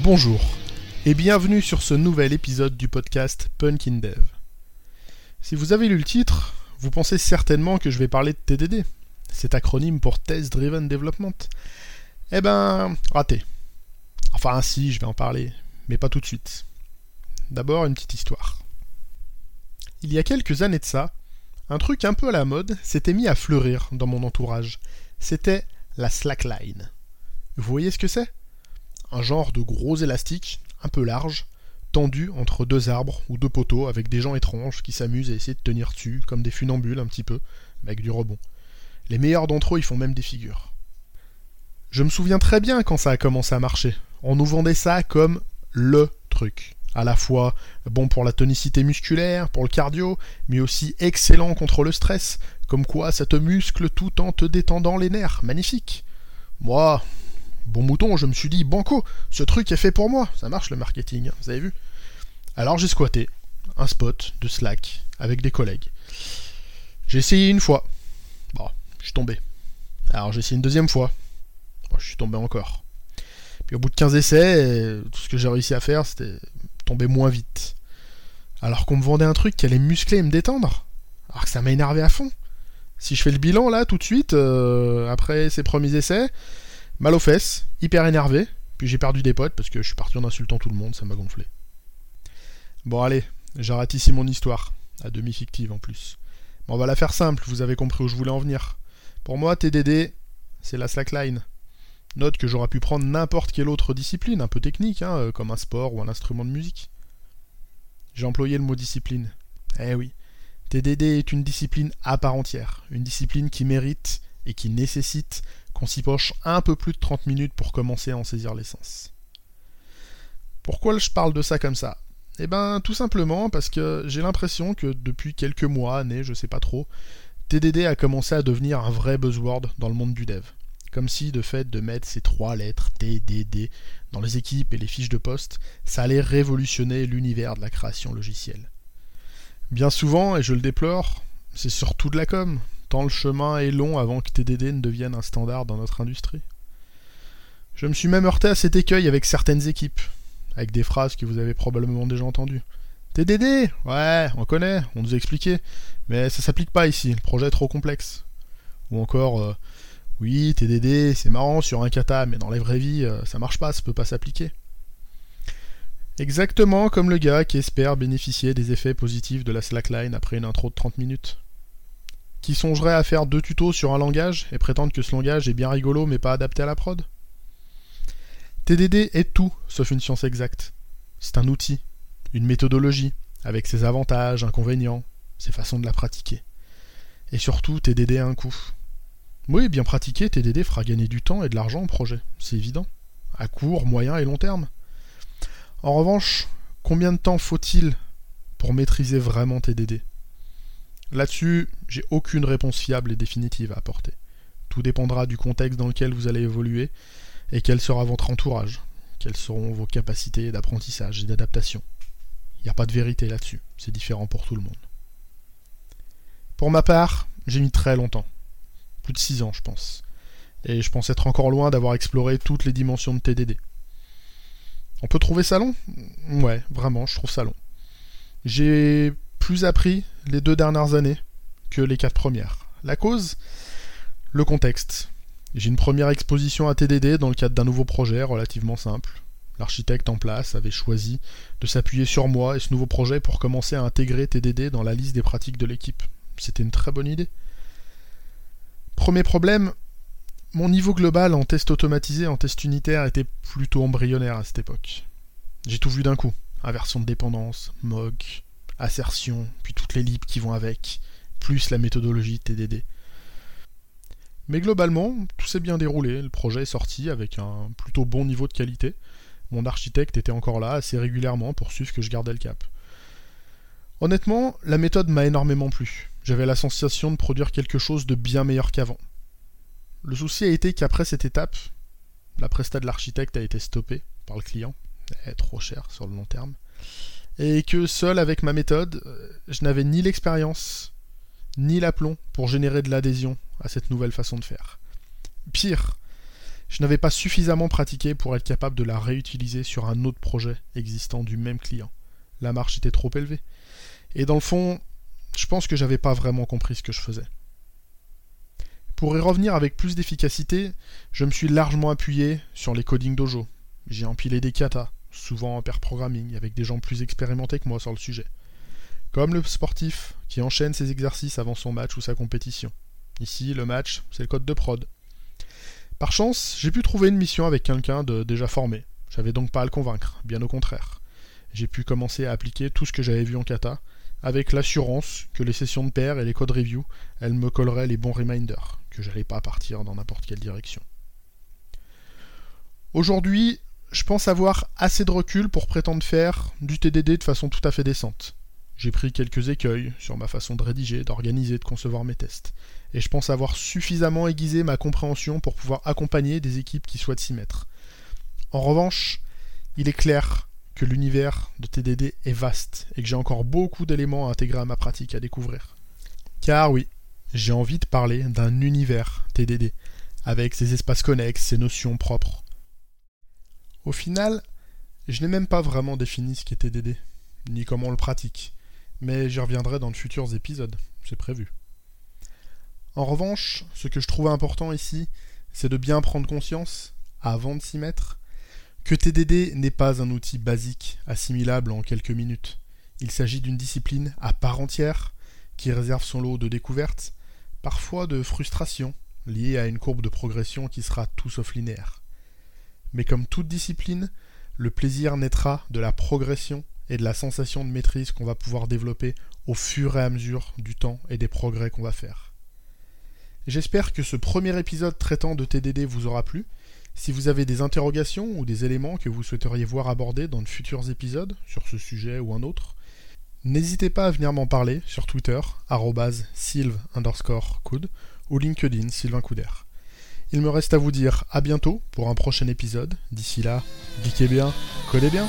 Bonjour et bienvenue sur ce nouvel épisode du podcast Punkin Dev. Si vous avez lu le titre, vous pensez certainement que je vais parler de TDD, cet acronyme pour Test Driven Development. Eh ben, raté. Enfin, si, je vais en parler, mais pas tout de suite. D'abord, une petite histoire. Il y a quelques années de ça, un truc un peu à la mode s'était mis à fleurir dans mon entourage. C'était la slackline. Vous voyez ce que c'est? Un genre de gros élastique, un peu large, tendu entre deux arbres ou deux poteaux avec des gens étranges qui s'amusent à essayer de tenir dessus, comme des funambules un petit peu, mais avec du rebond. Les meilleurs d'entre eux y font même des figures. Je me souviens très bien quand ça a commencé à marcher. On nous vendait ça comme LE truc. À la fois bon pour la tonicité musculaire, pour le cardio, mais aussi excellent contre le stress. Comme quoi ça te muscle tout en te détendant les nerfs. Magnifique. Moi, bon mouton, je me suis dit, banco, ce truc est fait pour moi. Ça marche le marketing, hein, vous avez vu Alors j'ai squatté un spot de Slack avec des collègues. J'ai essayé une fois. Bon, je suis tombé. Alors j'ai essayé une deuxième fois. Bon, je suis tombé encore. Puis au bout de 15 essais, tout ce que j'ai réussi à faire, c'était tomber moins vite. Alors qu'on me vendait un truc qui allait muscler et me détendre. Alors que ça m'a énervé à fond. Si je fais le bilan là tout de suite, euh, après ces premiers essais, mal aux fesses, hyper énervé, puis j'ai perdu des potes parce que je suis parti en insultant tout le monde, ça m'a gonflé. Bon allez, j'arrête ici mon histoire, à demi fictive en plus. Bon, on va la faire simple, vous avez compris où je voulais en venir. Pour moi, TDD, c'est la slackline. Note que j'aurais pu prendre n'importe quelle autre discipline, un peu technique, hein, euh, comme un sport ou un instrument de musique. J'ai employé le mot discipline. Eh oui, TDD est une discipline à part entière, une discipline qui mérite et qui nécessite qu'on s'y poche un peu plus de 30 minutes pour commencer à en saisir l'essence. Pourquoi je parle de ça comme ça? Eh ben tout simplement parce que j'ai l'impression que depuis quelques mois, années, je sais pas trop, TDD a commencé à devenir un vrai buzzword dans le monde du dev. Comme si de fait de mettre ces trois lettres TDD dans les équipes et les fiches de poste, ça allait révolutionner l'univers de la création logicielle. Bien souvent, et je le déplore, c'est surtout de la com, tant le chemin est long avant que TDD ne devienne un standard dans notre industrie. Je me suis même heurté à cet écueil avec certaines équipes, avec des phrases que vous avez probablement déjà entendues. TDD Ouais, on connaît, on nous a expliqué, mais ça s'applique pas ici, le projet est trop complexe. Ou encore, euh, oui, TDD, c'est marrant sur un kata, mais dans la vraie vie, euh, ça marche pas, ça peut pas s'appliquer. Exactement comme le gars qui espère bénéficier des effets positifs de la slackline après une intro de 30 minutes. Qui songerait à faire deux tutos sur un langage et prétendre que ce langage est bien rigolo mais pas adapté à la prod TDD est tout sauf une science exacte. C'est un outil, une méthodologie, avec ses avantages, inconvénients, ses façons de la pratiquer. Et surtout, TDD a un coût. Oui, bien pratiqué, TDD fera gagner du temps et de l'argent au projet, c'est évident, à court, moyen et long terme. En revanche, combien de temps faut-il pour maîtriser vraiment TDD Là-dessus, j'ai aucune réponse fiable et définitive à apporter. Tout dépendra du contexte dans lequel vous allez évoluer et quel sera votre entourage, quelles seront vos capacités d'apprentissage et d'adaptation. Il n'y a pas de vérité là-dessus, c'est différent pour tout le monde. Pour ma part, j'ai mis très longtemps plus de 6 ans, je pense. Et je pense être encore loin d'avoir exploré toutes les dimensions de TDD. On peut trouver ça long? Ouais, vraiment, je trouve ça long. J'ai plus appris les deux dernières années que les quatre premières. La cause Le contexte. J'ai une première exposition à TDD dans le cadre d'un nouveau projet relativement simple. L'architecte en place avait choisi de s'appuyer sur moi et ce nouveau projet pour commencer à intégrer TDD dans la liste des pratiques de l'équipe. C'était une très bonne idée. Premier problème, mon niveau global en test automatisé, en test unitaire était plutôt embryonnaire à cette époque. J'ai tout vu d'un coup. Inversion de dépendance, MOG, assertion, puis toutes les libs qui vont avec, plus la méthodologie TDD. Mais globalement, tout s'est bien déroulé, le projet est sorti avec un plutôt bon niveau de qualité. Mon architecte était encore là assez régulièrement pour suivre que je gardais le cap. Honnêtement, la méthode m'a énormément plu. J'avais la sensation de produire quelque chose de bien meilleur qu'avant. Le souci a été qu'après cette étape, la presta de l'architecte a été stoppée par le client, trop cher sur le long terme, et que seul avec ma méthode, euh, je n'avais ni l'expérience, ni l'aplomb pour générer de l'adhésion à cette nouvelle façon de faire. Pire, je n'avais pas suffisamment pratiqué pour être capable de la réutiliser sur un autre projet existant du même client. La marche était trop élevée. Et dans le fond, je pense que j'avais pas vraiment compris ce que je faisais. Pour y revenir avec plus d'efficacité, je me suis largement appuyé sur les codings dojo. J'ai empilé des katas, souvent en pair programming, avec des gens plus expérimentés que moi sur le sujet. Comme le sportif qui enchaîne ses exercices avant son match ou sa compétition. Ici, le match, c'est le code de prod. Par chance, j'ai pu trouver une mission avec quelqu'un de déjà formé. J'avais donc pas à le convaincre, bien au contraire. J'ai pu commencer à appliquer tout ce que j'avais vu en kata, avec l'assurance que les sessions de pair et les code review, elles me colleraient les bons reminders, que j'allais pas partir dans n'importe quelle direction. Aujourd'hui, je pense avoir assez de recul pour prétendre faire du TDD de façon tout à fait décente. J'ai pris quelques écueils sur ma façon de rédiger, d'organiser, de concevoir mes tests. Et je pense avoir suffisamment aiguisé ma compréhension pour pouvoir accompagner des équipes qui souhaitent s'y mettre. En revanche, il est clair que l'univers de TDD est vaste et que j'ai encore beaucoup d'éléments à intégrer à ma pratique, à découvrir. Car oui, j'ai envie de parler d'un univers TDD, avec ses espaces connexes, ses notions propres. Au final, je n'ai même pas vraiment défini ce qu'est TDD, ni comment on le pratique mais j'y reviendrai dans de futurs épisodes, c'est prévu. En revanche, ce que je trouve important ici, c'est de bien prendre conscience, avant de s'y mettre, que TDD n'est pas un outil basique, assimilable en quelques minutes. Il s'agit d'une discipline à part entière, qui réserve son lot de découvertes, parfois de frustrations, liées à une courbe de progression qui sera tout sauf linéaire. Mais comme toute discipline, le plaisir naîtra de la progression et de la sensation de maîtrise qu'on va pouvoir développer au fur et à mesure du temps et des progrès qu'on va faire. J'espère que ce premier épisode traitant de TDD vous aura plu. Si vous avez des interrogations ou des éléments que vous souhaiteriez voir abordés dans de futurs épisodes sur ce sujet ou un autre, n'hésitez pas à venir m'en parler sur Twitter, sylve underscore ou LinkedIn Sylvain Couder. Il me reste à vous dire à bientôt pour un prochain épisode. D'ici là, geekez bien, collez bien.